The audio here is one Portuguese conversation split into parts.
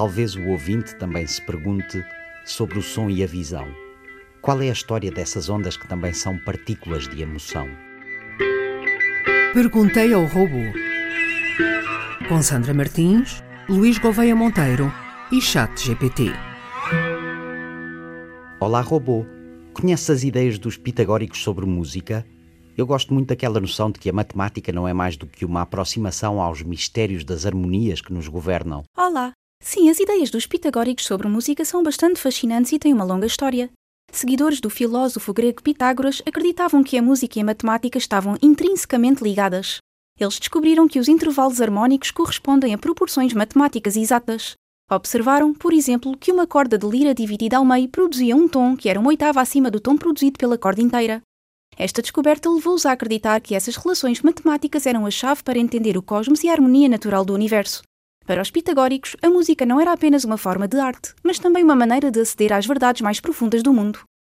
Talvez o ouvinte também se pergunte sobre o som e a visão. Qual é a história dessas ondas que também são partículas de emoção? Perguntei ao robô. Com Sandra Martins, Luís Gouveia Monteiro e Chat GPT. Olá, robô. Conhece as ideias dos pitagóricos sobre música? Eu gosto muito daquela noção de que a matemática não é mais do que uma aproximação aos mistérios das harmonias que nos governam. Olá! Sim, as ideias dos pitagóricos sobre música são bastante fascinantes e têm uma longa história. Seguidores do filósofo grego Pitágoras acreditavam que a música e a matemática estavam intrinsecamente ligadas. Eles descobriram que os intervalos harmónicos correspondem a proporções matemáticas exatas. Observaram, por exemplo, que uma corda de lira dividida ao meio produzia um tom que era uma oitava acima do tom produzido pela corda inteira. Esta descoberta levou-os a acreditar que essas relações matemáticas eram a chave para entender o cosmos e a harmonia natural do universo. Para os pitagóricos, a música não era apenas uma forma de arte, mas também uma maneira de aceder às verdades mais profundas do mundo.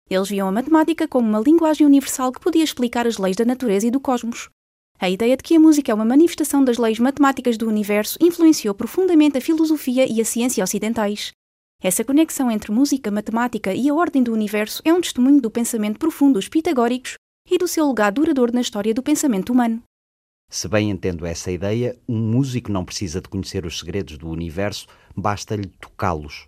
Eles viam a matemática como uma linguagem universal que podia explicar as leis da natureza e do cosmos. A ideia de que a música é uma manifestação das leis matemáticas do universo influenciou profundamente a filosofia e a ciência ocidentais. Essa conexão entre música, matemática e a ordem do universo é um testemunho do pensamento profundo dos pitagóricos e do seu legado duradouro na história do pensamento humano. Se bem entendo essa ideia, um músico não precisa de conhecer os segredos do universo, basta-lhe tocá-los.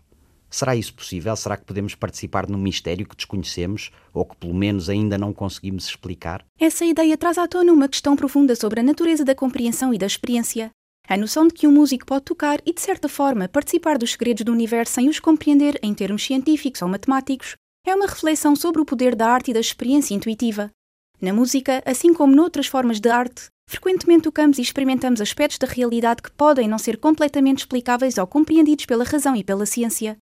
Será isso possível? Será que podemos participar num mistério que desconhecemos ou que pelo menos ainda não conseguimos explicar? Essa ideia traz à tona uma questão profunda sobre a natureza da compreensão e da experiência. A noção de que um músico pode tocar e, de certa forma, participar dos segredos do universo sem os compreender em termos científicos ou matemáticos é uma reflexão sobre o poder da arte e da experiência intuitiva. Na música, assim como noutras formas de arte, frequentemente tocamos e experimentamos aspectos da realidade que podem não ser completamente explicáveis ou compreendidos pela razão e pela ciência.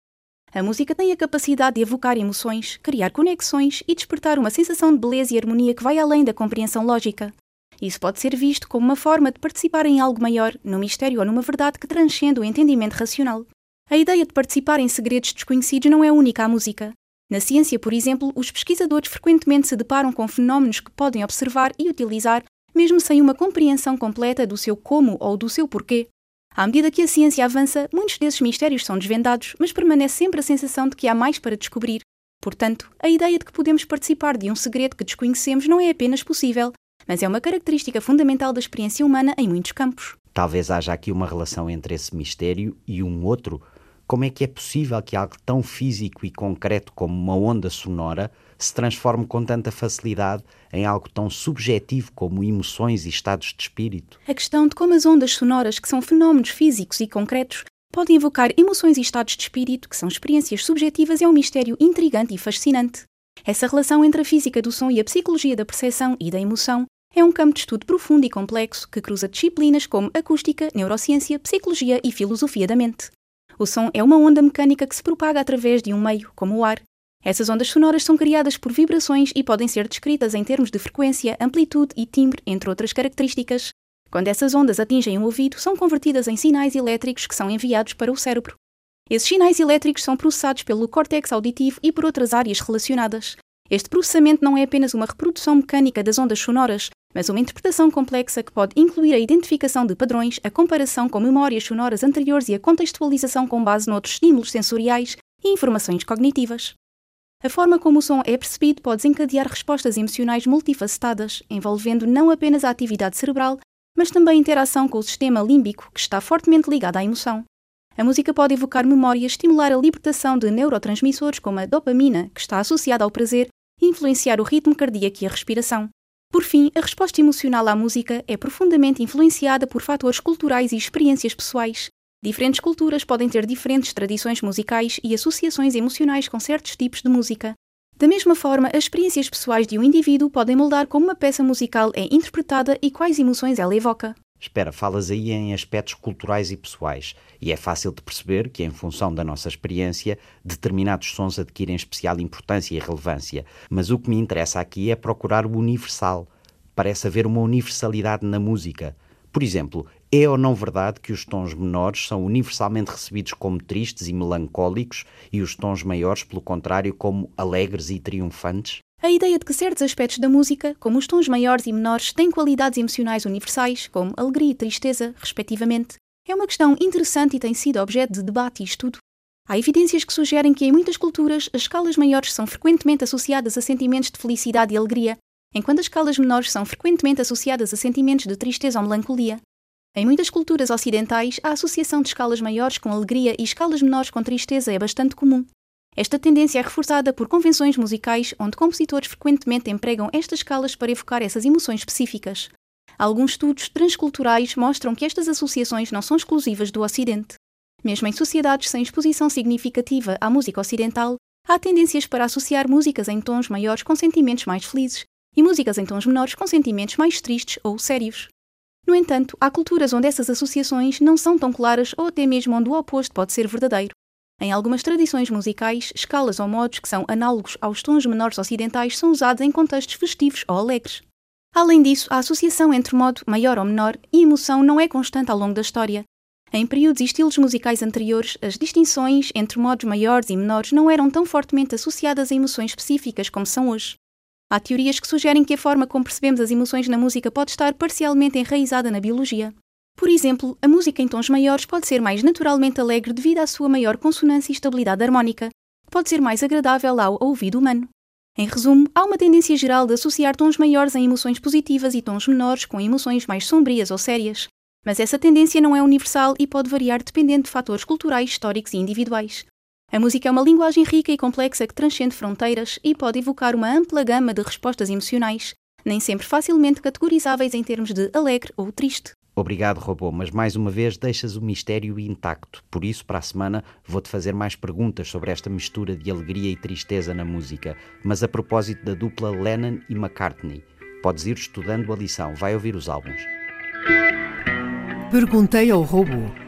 A música tem a capacidade de evocar emoções, criar conexões e despertar uma sensação de beleza e harmonia que vai além da compreensão lógica. Isso pode ser visto como uma forma de participar em algo maior, num mistério ou numa verdade que transcende o entendimento racional. A ideia de participar em segredos desconhecidos não é única à música. Na ciência, por exemplo, os pesquisadores frequentemente se deparam com fenómenos que podem observar e utilizar, mesmo sem uma compreensão completa do seu como ou do seu porquê. À medida que a ciência avança, muitos desses mistérios são desvendados, mas permanece sempre a sensação de que há mais para descobrir. Portanto, a ideia de que podemos participar de um segredo que desconhecemos não é apenas possível, mas é uma característica fundamental da experiência humana em muitos campos. Talvez haja aqui uma relação entre esse mistério e um outro como é que é possível que algo tão físico e concreto como uma onda sonora se transforme com tanta facilidade em algo tão subjetivo como emoções e estados de espírito? A questão de como as ondas sonoras, que são fenómenos físicos e concretos, podem evocar emoções e estados de espírito, que são experiências subjetivas, é um mistério intrigante e fascinante. Essa relação entre a física do som e a psicologia da percepção e da emoção é um campo de estudo profundo e complexo que cruza disciplinas como acústica, neurociência, psicologia e filosofia da mente. O som é uma onda mecânica que se propaga através de um meio, como o ar. Essas ondas sonoras são criadas por vibrações e podem ser descritas em termos de frequência, amplitude e timbre, entre outras características. Quando essas ondas atingem o ouvido, são convertidas em sinais elétricos que são enviados para o cérebro. Esses sinais elétricos são processados pelo córtex auditivo e por outras áreas relacionadas. Este processamento não é apenas uma reprodução mecânica das ondas sonoras, mas uma interpretação complexa que pode incluir a identificação de padrões, a comparação com memórias sonoras anteriores e a contextualização com base noutros estímulos sensoriais e informações cognitivas. A forma como o som é percebido pode desencadear respostas emocionais multifacetadas, envolvendo não apenas a atividade cerebral, mas também a interação com o sistema límbico, que está fortemente ligado à emoção. A música pode evocar memórias, estimular a libertação de neurotransmissores como a dopamina, que está associada ao prazer, e influenciar o ritmo cardíaco e a respiração. Por fim, a resposta emocional à música é profundamente influenciada por fatores culturais e experiências pessoais. Diferentes culturas podem ter diferentes tradições musicais e associações emocionais com certos tipos de música. Da mesma forma, as experiências pessoais de um indivíduo podem moldar como uma peça musical é interpretada e quais emoções ela evoca. Espera, falas aí em aspectos culturais e pessoais, e é fácil de perceber que, em função da nossa experiência, determinados sons adquirem especial importância e relevância. Mas o que me interessa aqui é procurar o universal. Parece haver uma universalidade na música. Por exemplo, é ou não verdade que os tons menores são universalmente recebidos como tristes e melancólicos e os tons maiores, pelo contrário, como alegres e triunfantes? A ideia de que certos aspectos da música, como os tons maiores e menores, têm qualidades emocionais universais, como alegria e tristeza, respectivamente, É uma questão interessante e tem sido objeto de debate e estudo. Há evidências que sugerem que em muitas culturas as escalas maiores são frequentemente associadas a sentimentos de felicidade e alegria, enquanto as escalas menores são frequentemente associadas a sentimentos de tristeza ou melancolia. Em muitas culturas ocidentais, a associação de escalas maiores com alegria e escalas menores com tristeza é bastante comum. Esta tendência é reforçada por convenções musicais onde compositores frequentemente empregam estas escalas para evocar essas emoções específicas. Alguns estudos transculturais mostram que estas associações não são exclusivas do Ocidente. Mesmo em sociedades sem exposição significativa à música ocidental, há tendências para associar músicas em tons maiores com sentimentos mais felizes e músicas em tons menores com sentimentos mais tristes ou sérios. No entanto, há culturas onde essas associações não são tão claras ou até mesmo onde o oposto pode ser verdadeiro. Em algumas tradições musicais, escalas ou modos que são análogos aos tons menores ocidentais são usados em contextos festivos ou alegres. Além disso, a associação entre modo maior ou menor e emoção não é constante ao longo da história. Em períodos e estilos musicais anteriores, as distinções entre modos maiores e menores não eram tão fortemente associadas a emoções específicas como são hoje. Há teorias que sugerem que a forma como percebemos as emoções na música pode estar parcialmente enraizada na biologia. Por exemplo, a música em tons maiores pode ser mais naturalmente alegre devido à sua maior consonância e estabilidade harmônica. Pode ser mais agradável ao ouvido humano. Em resumo, há uma tendência geral de associar tons maiores em emoções positivas e tons menores com emoções mais sombrias ou sérias. Mas essa tendência não é universal e pode variar dependendo de fatores culturais, históricos e individuais. A música é uma linguagem rica e complexa que transcende fronteiras e pode evocar uma ampla gama de respostas emocionais, nem sempre facilmente categorizáveis em termos de alegre ou triste. Obrigado, robô, mas mais uma vez deixas o mistério intacto. Por isso, para a semana, vou-te fazer mais perguntas sobre esta mistura de alegria e tristeza na música. Mas a propósito da dupla Lennon e McCartney, podes ir estudando a lição, vai ouvir os álbuns. Perguntei ao robô.